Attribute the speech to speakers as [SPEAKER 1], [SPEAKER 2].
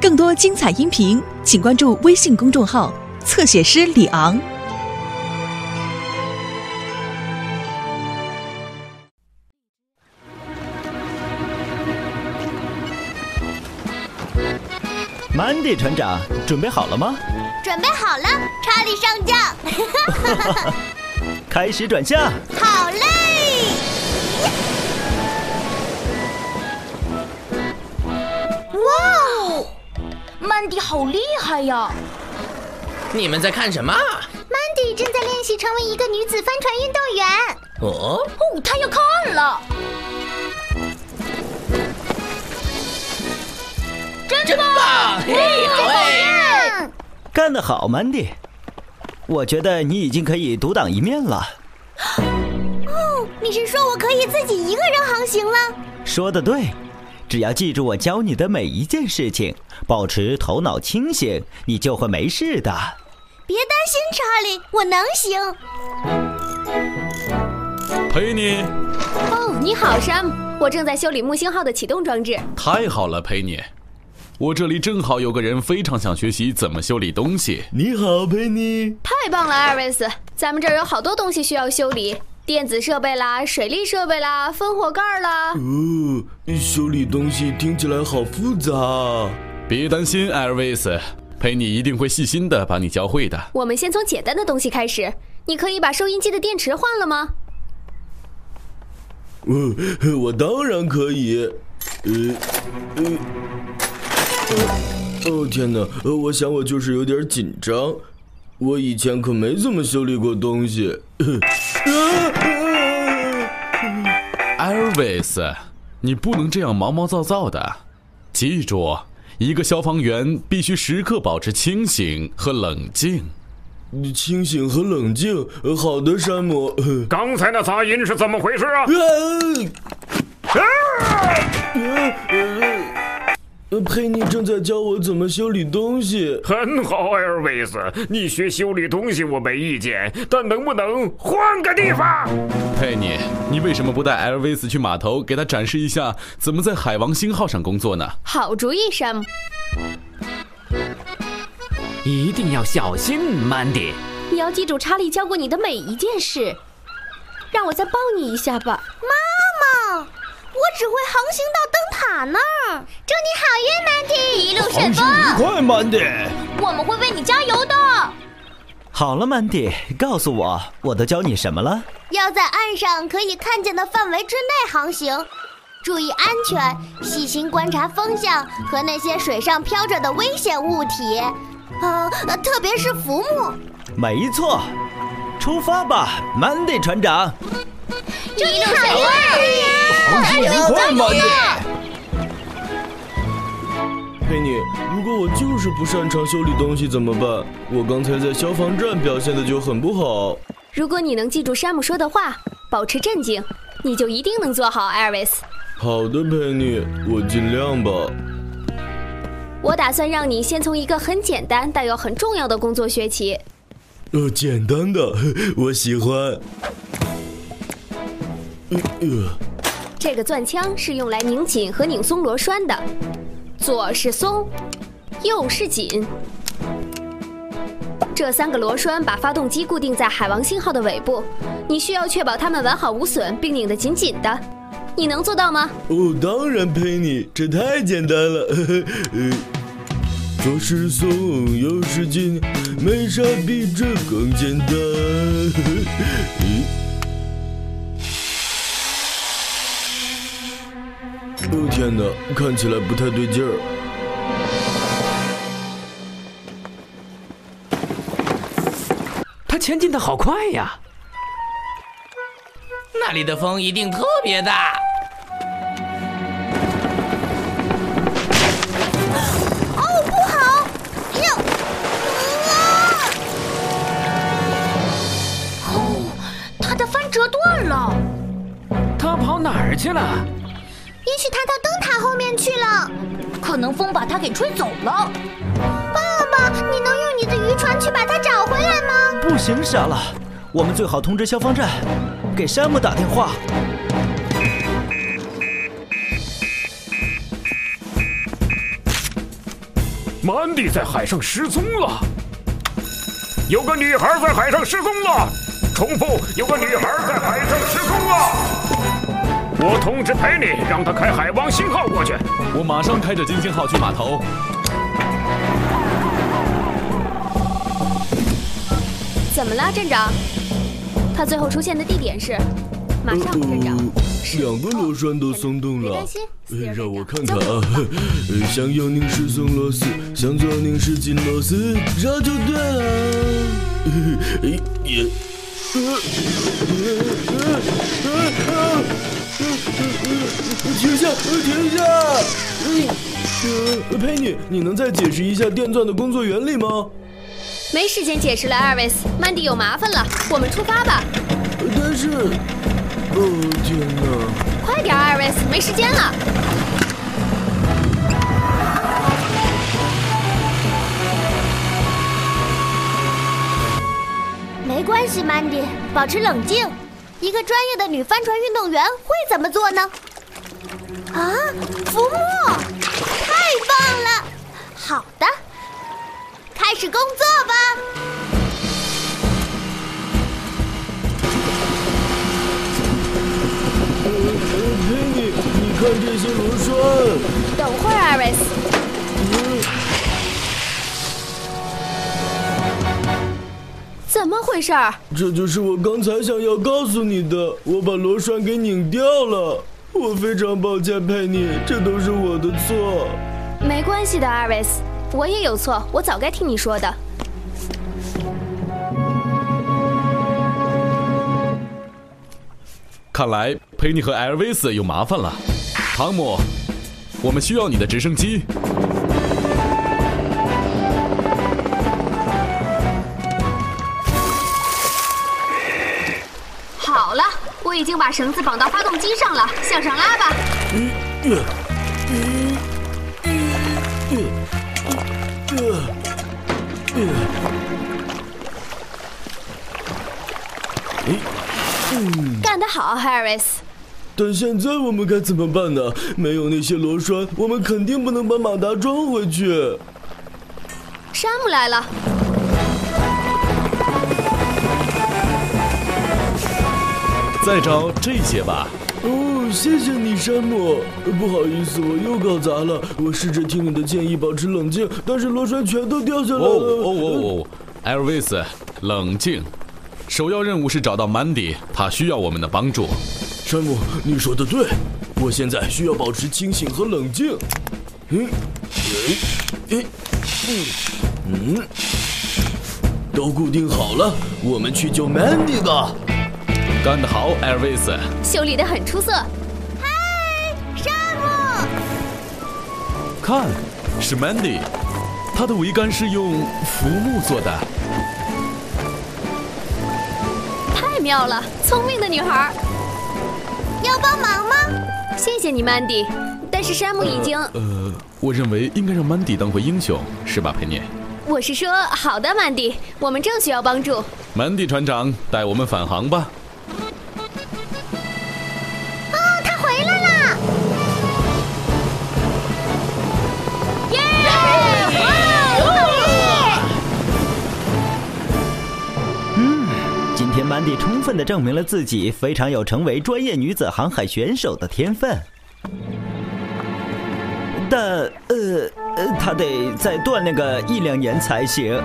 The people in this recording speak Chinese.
[SPEAKER 1] 更多精彩音频，请关注微信公众号“侧写师李昂”。
[SPEAKER 2] 曼迪船长，准备好了吗？
[SPEAKER 3] 准备好了，查理上将。
[SPEAKER 2] 开始转向。
[SPEAKER 3] 好嘞！
[SPEAKER 4] 曼迪好厉害呀！
[SPEAKER 5] 你们在看什么？
[SPEAKER 3] 曼迪正在练习成为一个女子帆船运动员。
[SPEAKER 5] 哦，
[SPEAKER 4] 哦，他要看了，
[SPEAKER 5] 真棒！嘿，好哎！
[SPEAKER 3] 嗯，
[SPEAKER 2] 干得好，曼迪！我觉得你已经可以独当一面了。
[SPEAKER 3] 哦，你是说我可以自己一个人航行了？
[SPEAKER 2] 说的对，只要记住我教你的每一件事情，保持头脑清醒，你就会没事的。
[SPEAKER 3] 别担心，查理，我能行。
[SPEAKER 6] 佩妮，
[SPEAKER 4] 哦，你好，山姆，我正在修理木星号的启动装置。
[SPEAKER 6] 太好了，佩妮，我这里正好有个人非常想学习怎么修理东西。
[SPEAKER 2] 你好，佩妮。
[SPEAKER 4] 太棒了，艾瑞斯，咱们这儿有好多东西需要修理，电子设备啦、水利设备啦、烽火盖啦。
[SPEAKER 7] 哦，修理东西听起来好复杂啊。
[SPEAKER 6] 别担心，艾尔维斯，佩妮一定会细心的把你教会的。
[SPEAKER 4] 我们先从简单的东西开始。你可以把收音机的电池换了吗？
[SPEAKER 7] 呃，我当然可以。呃，呃，呃哦天哪！呃，我想我就是有点紧张。我以前可没怎么修理过东西。
[SPEAKER 6] 艾尔维斯，你不能这样毛毛躁躁的。记住，一个消防员必须时刻保持清醒和冷静。
[SPEAKER 7] 清醒和冷静。呃好的，山姆。呃
[SPEAKER 8] 刚才那杂音是怎么回事啊？
[SPEAKER 7] 呃，佩妮正在教我怎么修理东西。
[SPEAKER 8] 很好，艾尔维斯，你学修理东西我没意见，但能不能换个地方？
[SPEAKER 6] 佩妮，你为什么不带艾尔维斯去码头，给他展示一下怎么在海王星号上工作呢？
[SPEAKER 4] 好主意，山姆。
[SPEAKER 9] 一定要小心，，Mandy。
[SPEAKER 4] 你要记住查理教过你的每一件事。让我再抱你一下吧。
[SPEAKER 3] 妈妈，我只会航行到灯塔那儿。祝你好运，，Mandy，，一路顺风。
[SPEAKER 7] 快，，Mandy！
[SPEAKER 4] 我们会为你加油的。
[SPEAKER 2] 好了，，Mandy，，告诉我，我都教你什么了？
[SPEAKER 3] 要在岸上可以看见的范围之内航行，注意安全，细心观察风向和那些水上飘着的危险物体，呃，呃特别是浮木。
[SPEAKER 2] 没错，出发吧，，Mandy 船长。
[SPEAKER 3] 祝你好运，
[SPEAKER 7] 航行愉快，曼迪。佩妮，如果我就是不擅长修理东西怎么办？我刚才在消防站表现的就很不好。
[SPEAKER 4] 如果你能记住山姆说的话，保持镇静，你就一定能做好，艾瑞斯。
[SPEAKER 7] 好的，佩妮，我尽量吧。
[SPEAKER 4] 我打算让你先从一个很简单但又很重要的工作学起。
[SPEAKER 7] 呃，简单的，我喜欢。呃呃，
[SPEAKER 4] 这个钻枪是用来拧紧和拧松螺栓的，左是松，右是紧。这三个螺栓把发动机固定在海王星号的尾部，你需要确保它们完好无损并拧得紧紧的。你能做到吗？
[SPEAKER 7] 哦，当然，陪你，这太简单了。呃，左是松，右是紧，没啥比这更简单。咦哦天哪，看起来不太对劲儿。
[SPEAKER 9] 他前进的好快呀！
[SPEAKER 5] 那里的风一定特别大。
[SPEAKER 3] 哦，不好！呀，啊！
[SPEAKER 4] 哦，它的帆折断了。
[SPEAKER 9] 他跑哪儿去了？
[SPEAKER 3] 也许他到灯塔后面去了。
[SPEAKER 4] 可能风把他给吹走了。
[SPEAKER 3] 爸爸，你能用你的渔船去把它找回来吗？
[SPEAKER 2] 不行，傻了，我们最好通知消防站，给山姆打电话。
[SPEAKER 8] 曼迪在海上失踪了。有个女孩在海上失踪了。重复，有个女孩在海上失踪了。我通知佩妮，让他开海王星号过去。
[SPEAKER 6] 我马上开着金星号去码头。
[SPEAKER 4] 怎么了，镇长？他最后出现的地点是？马上，镇长。
[SPEAKER 7] 两个螺栓都松动了。让我看看啊。向右拧是松螺丝，向左拧是紧螺丝，这就对了。停下！停下！呃，佩妮，你能再解释一下电钻的工作原理吗？
[SPEAKER 4] 没时间解释了，艾尔维斯，曼迪有麻烦了，我们出发吧。
[SPEAKER 7] 但是，哦天哪！
[SPEAKER 4] 快点，艾尔维斯，没时间了。
[SPEAKER 3] 关系，曼迪，保持冷静。一个专业的女帆船运动员会怎么做呢？啊，浮木，太棒了！好的。开始工作吧，
[SPEAKER 7] 佩妮，你看这些螺栓。
[SPEAKER 4] 等会儿，艾回事儿？
[SPEAKER 7] 这就是我刚才想要告诉你的，我把螺栓给拧掉了。我非常抱歉，佩妮，这都是我的错。
[SPEAKER 4] 没关系的，艾瑞斯。我也有错，我早该听你说的。
[SPEAKER 6] 看来佩妮和艾尔维斯有麻烦了。汤姆，我们需要你的直升机。
[SPEAKER 4] 把绳子绑到发动机上了，向上拉吧。嗯嗯嗯嗯干得好，Harris。
[SPEAKER 7] 但现在我们该怎么办呢？没有那些螺栓，我们肯定不能把马达装回去。
[SPEAKER 4] 山姆来了，
[SPEAKER 6] 再找这些吧。
[SPEAKER 7] 哦，谢谢你，山姆。不好意思，我又搞砸了。我试着听你的建议，保持冷静，但是螺栓全都掉下来了。哦哦哦
[SPEAKER 6] 哦，艾尔维斯，冷静。首要任务是找到曼迪，他需要我们的帮助。
[SPEAKER 7] 山姆，你说的对，我现在需要保持清醒和冷静。嗯，嗯，嗯，都固定好了，我们去救曼迪吧。
[SPEAKER 6] 干得好，艾尔维斯！
[SPEAKER 4] 修理得很出色。
[SPEAKER 3] 嗨，山姆！
[SPEAKER 6] 看，是 Mandy，，他的桅杆是用浮木做的。
[SPEAKER 4] 太妙了，聪明的女孩。
[SPEAKER 3] 要帮忙吗？
[SPEAKER 4] 谢谢你，，Mandy。但是山姆已经……
[SPEAKER 6] 呃，我认为应该让 Mandy 当回英雄，是吧，佩妮？
[SPEAKER 4] 我是说，好的，曼迪，我们正需要帮助。
[SPEAKER 6] 曼迪船长，带我们返航吧。
[SPEAKER 2] 安迪充分的证明了自己非常有成为专业女子航海选手的天分，但呃呃，她得再锻炼个一两年才行。